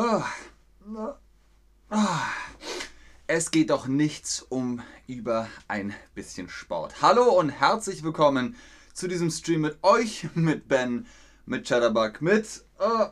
Oh. Es geht doch nichts um über ein bisschen Sport. Hallo und herzlich willkommen zu diesem Stream mit euch, mit Ben, mit Chatterbug, mit äh,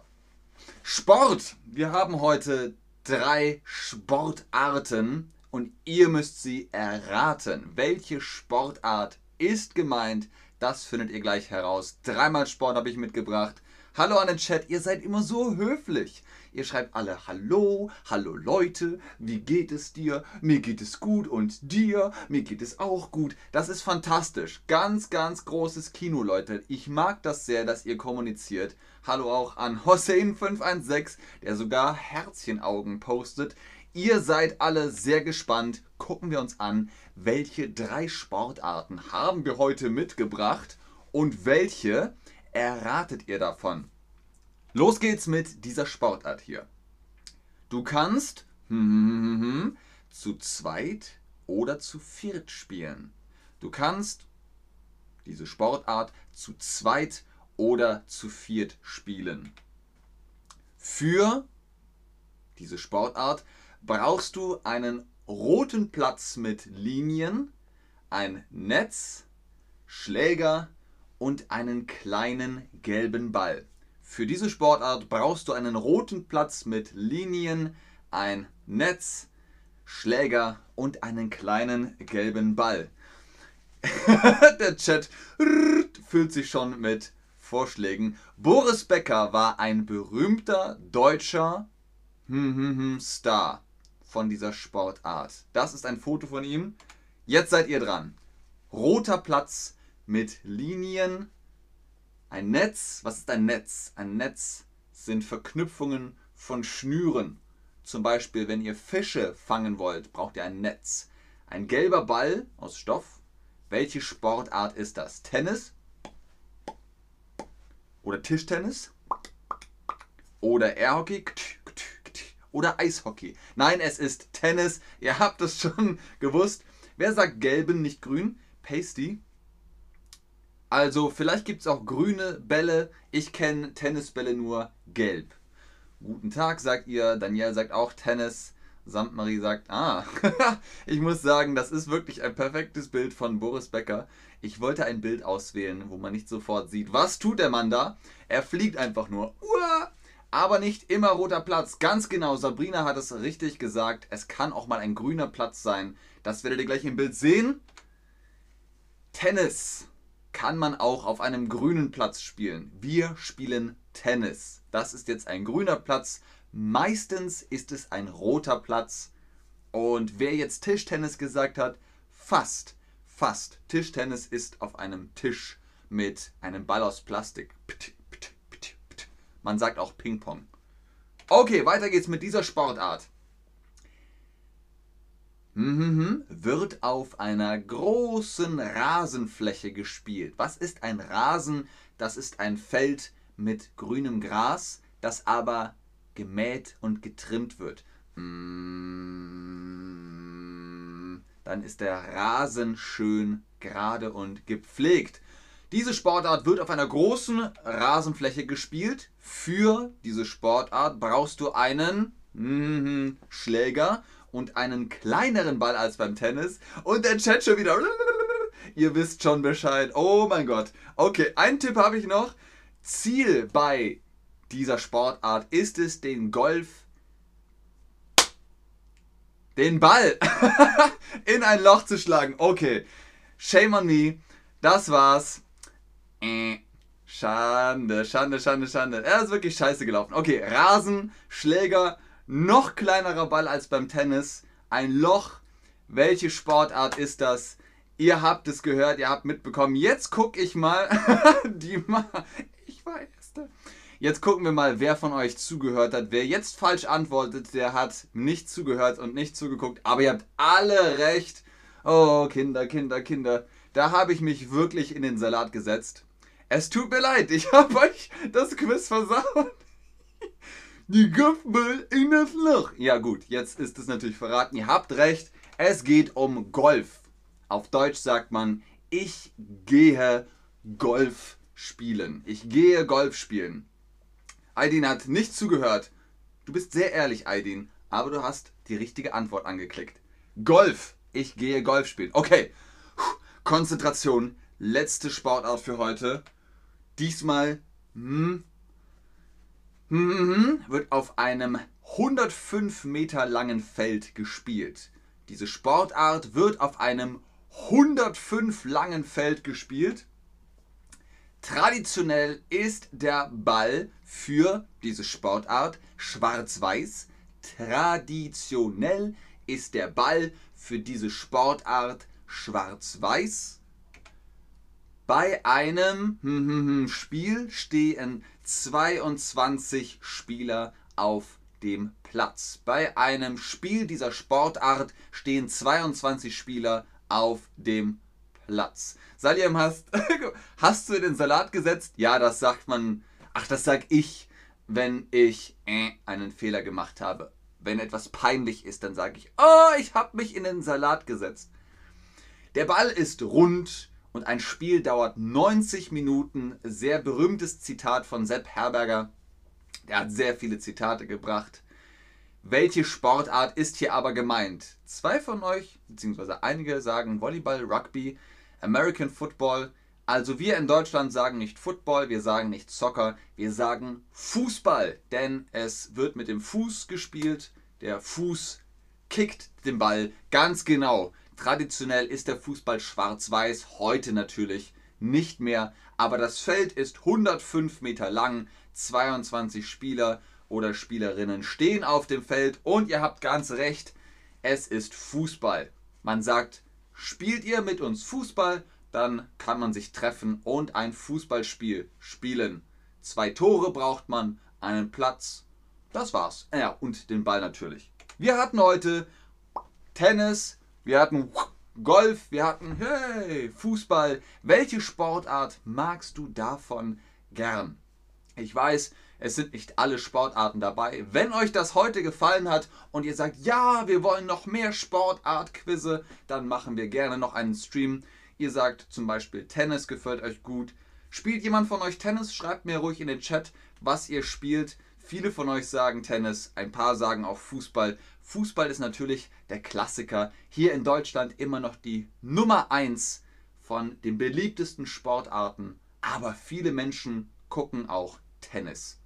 Sport. Wir haben heute drei Sportarten und ihr müsst sie erraten. Welche Sportart ist gemeint? Das findet ihr gleich heraus. Dreimal Sport habe ich mitgebracht. Hallo an den Chat, ihr seid immer so höflich. Ihr schreibt alle Hallo, hallo Leute, wie geht es dir? Mir geht es gut und dir? Mir geht es auch gut. Das ist fantastisch. Ganz, ganz großes Kino, Leute. Ich mag das sehr, dass ihr kommuniziert. Hallo auch an Hossein516, der sogar Herzchenaugen postet. Ihr seid alle sehr gespannt. Gucken wir uns an, welche drei Sportarten haben wir heute mitgebracht und welche erratet ihr davon? Los geht's mit dieser Sportart hier. Du kannst hm, hm, hm, zu zweit oder zu viert spielen. Du kannst diese Sportart zu zweit oder zu viert spielen. Für diese Sportart brauchst du einen roten Platz mit Linien, ein Netz, Schläger und einen kleinen gelben Ball. Für diese Sportart brauchst du einen roten Platz mit Linien, ein Netz, Schläger und einen kleinen gelben Ball. Der Chat füllt sich schon mit Vorschlägen. Boris Becker war ein berühmter deutscher Star von dieser Sportart. Das ist ein Foto von ihm. Jetzt seid ihr dran. Roter Platz mit Linien, ein Netz, was ist ein Netz? Ein Netz sind Verknüpfungen von Schnüren. Zum Beispiel, wenn ihr Fische fangen wollt, braucht ihr ein Netz. Ein gelber Ball aus Stoff. Welche Sportart ist das? Tennis? Oder Tischtennis? Oder Airhockey? Oder Eishockey? Nein, es ist Tennis. Ihr habt es schon gewusst. Wer sagt gelben, nicht grün? Pasty? Also vielleicht gibt es auch grüne Bälle. Ich kenne Tennisbälle nur gelb. Guten Tag, sagt ihr. Daniel sagt auch Tennis. Samtmarie sagt, ah, ich muss sagen, das ist wirklich ein perfektes Bild von Boris Becker. Ich wollte ein Bild auswählen, wo man nicht sofort sieht, was tut der Mann da? Er fliegt einfach nur. Uah! Aber nicht immer roter Platz. Ganz genau, Sabrina hat es richtig gesagt. Es kann auch mal ein grüner Platz sein. Das werdet ihr gleich im Bild sehen. Tennis kann man auch auf einem grünen Platz spielen. Wir spielen Tennis. Das ist jetzt ein grüner Platz. Meistens ist es ein roter Platz. Und wer jetzt Tischtennis gesagt hat, fast, fast. Tischtennis ist auf einem Tisch mit einem Ball aus Plastik. Man sagt auch Ping-Pong. Okay, weiter geht's mit dieser Sportart. Mhm, wird auf einer großen Rasenfläche gespielt. Was ist ein Rasen? Das ist ein Feld mit grünem Gras, das aber gemäht und getrimmt wird. Mm, dann ist der Rasen schön gerade und gepflegt. Diese Sportart wird auf einer großen Rasenfläche gespielt. Für diese Sportart brauchst du einen mm, Schläger und einen kleineren Ball als beim Tennis. Und der Chat schon wieder. Ihr wisst schon Bescheid. Oh mein Gott. Okay, einen Tipp habe ich noch. Ziel bei dieser Sportart ist es, den Golf, den Ball in ein Loch zu schlagen. Okay, shame on me. Das war's. Äh, Schande, Schande, Schande, Schande. Er ist wirklich scheiße gelaufen. Okay, Rasen, Schläger, noch kleinerer Ball als beim Tennis. Ein Loch. Welche Sportart ist das? Ihr habt es gehört, ihr habt mitbekommen. Jetzt gucke ich mal. die Ma ich war Erste. Jetzt gucken wir mal, wer von euch zugehört hat. Wer jetzt falsch antwortet, der hat nicht zugehört und nicht zugeguckt. Aber ihr habt alle recht. Oh, Kinder, Kinder, Kinder. Da habe ich mich wirklich in den Salat gesetzt. Es tut mir leid, ich habe euch das Quiz versaut die Golfball in das Loch. Ja gut, jetzt ist es natürlich verraten. Ihr habt recht, es geht um Golf. Auf Deutsch sagt man, ich gehe Golf spielen. Ich gehe Golf spielen. Aidin hat nicht zugehört. Du bist sehr ehrlich, Aidin, aber du hast die richtige Antwort angeklickt. Golf. Ich gehe Golf spielen. Okay. Konzentration. Letzte Sportart für heute. Diesmal hm wird auf einem 105 Meter langen Feld gespielt. Diese Sportart wird auf einem 105 langen Feld gespielt. Traditionell ist der Ball für diese Sportart schwarz-weiß. Traditionell ist der Ball für diese Sportart schwarz-weiß. Bei einem hm, hm, hm, Spiel stehen 22 Spieler auf dem Platz. Bei einem Spiel dieser Sportart stehen 22 Spieler auf dem Platz. Salim, hast, hast du den Salat gesetzt? Ja, das sagt man. Ach, das sag ich, wenn ich äh, einen Fehler gemacht habe. Wenn etwas peinlich ist, dann sage ich, oh, ich habe mich in den Salat gesetzt. Der Ball ist rund und ein Spiel dauert 90 Minuten. Sehr berühmtes Zitat von Sepp Herberger. Der hat sehr viele Zitate gebracht. Welche Sportart ist hier aber gemeint? Zwei von euch, beziehungsweise einige sagen Volleyball, Rugby, American Football. Also wir in Deutschland sagen nicht Football, wir sagen nicht Soccer, wir sagen Fußball, denn es wird mit dem Fuß gespielt. Der Fuß kickt den Ball ganz genau. Traditionell ist der Fußball schwarz-weiß, heute natürlich nicht mehr, aber das Feld ist 105 Meter lang, 22 Spieler oder Spielerinnen stehen auf dem Feld und ihr habt ganz recht, es ist Fußball. Man sagt, spielt ihr mit uns Fußball, dann kann man sich treffen und ein Fußballspiel spielen. Zwei Tore braucht man, einen Platz. Das war's. Ja, und den Ball natürlich. Wir hatten heute Tennis, wir hatten Golf, wir hatten hey, Fußball. Welche Sportart magst du davon gern? Ich weiß, es sind nicht alle Sportarten dabei. Wenn euch das heute gefallen hat und ihr sagt, ja, wir wollen noch mehr Sportart-Quizze, dann machen wir gerne noch einen Stream. Ihr sagt zum Beispiel, Tennis gefällt euch gut. Spielt jemand von euch Tennis? Schreibt mir ruhig in den Chat, was ihr spielt. Viele von euch sagen Tennis, ein paar sagen auch Fußball. Fußball ist natürlich der Klassiker. Hier in Deutschland immer noch die Nummer 1 von den beliebtesten Sportarten. Aber viele Menschen gucken auch Tennis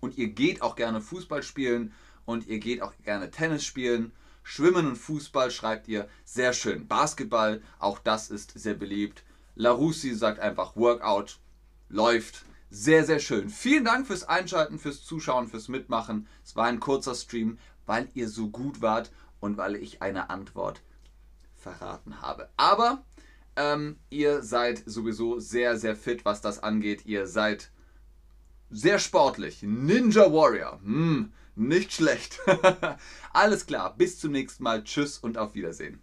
und ihr geht auch gerne Fußball spielen und ihr geht auch gerne Tennis spielen. Schwimmen und Fußball schreibt ihr sehr schön. Basketball, auch das ist sehr beliebt. Larussi sagt einfach Workout, läuft. Sehr, sehr schön. Vielen Dank fürs Einschalten, fürs Zuschauen, fürs Mitmachen. Es war ein kurzer Stream, weil ihr so gut wart und weil ich eine Antwort verraten habe. Aber ähm, ihr seid sowieso sehr, sehr fit, was das angeht. Ihr seid sehr sportlich. Ninja Warrior. Hm, nicht schlecht. Alles klar. Bis zum nächsten Mal. Tschüss und auf Wiedersehen.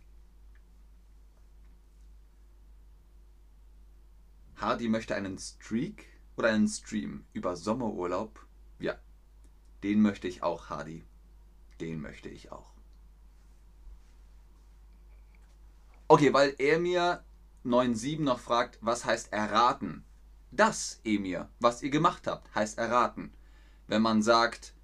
Hardy möchte einen Streak oder einen Stream über Sommerurlaub. Ja, den möchte ich auch, Hardy. Den möchte ich auch. Okay, weil er mir 9.7 noch fragt, was heißt erraten? Das, Emir, was ihr gemacht habt, heißt erraten. Wenn man sagt,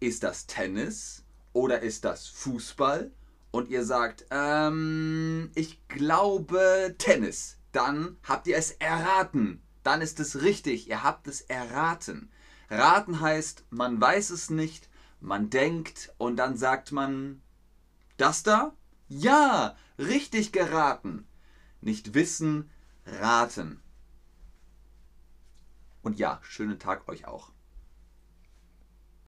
ist das Tennis oder ist das Fußball? Und ihr sagt, ähm, ich glaube Tennis. Dann habt ihr es erraten. Dann ist es richtig. Ihr habt es erraten. Raten heißt, man weiß es nicht, man denkt und dann sagt man, das da? Ja, richtig geraten. Nicht wissen, raten. Und ja, schönen Tag euch auch.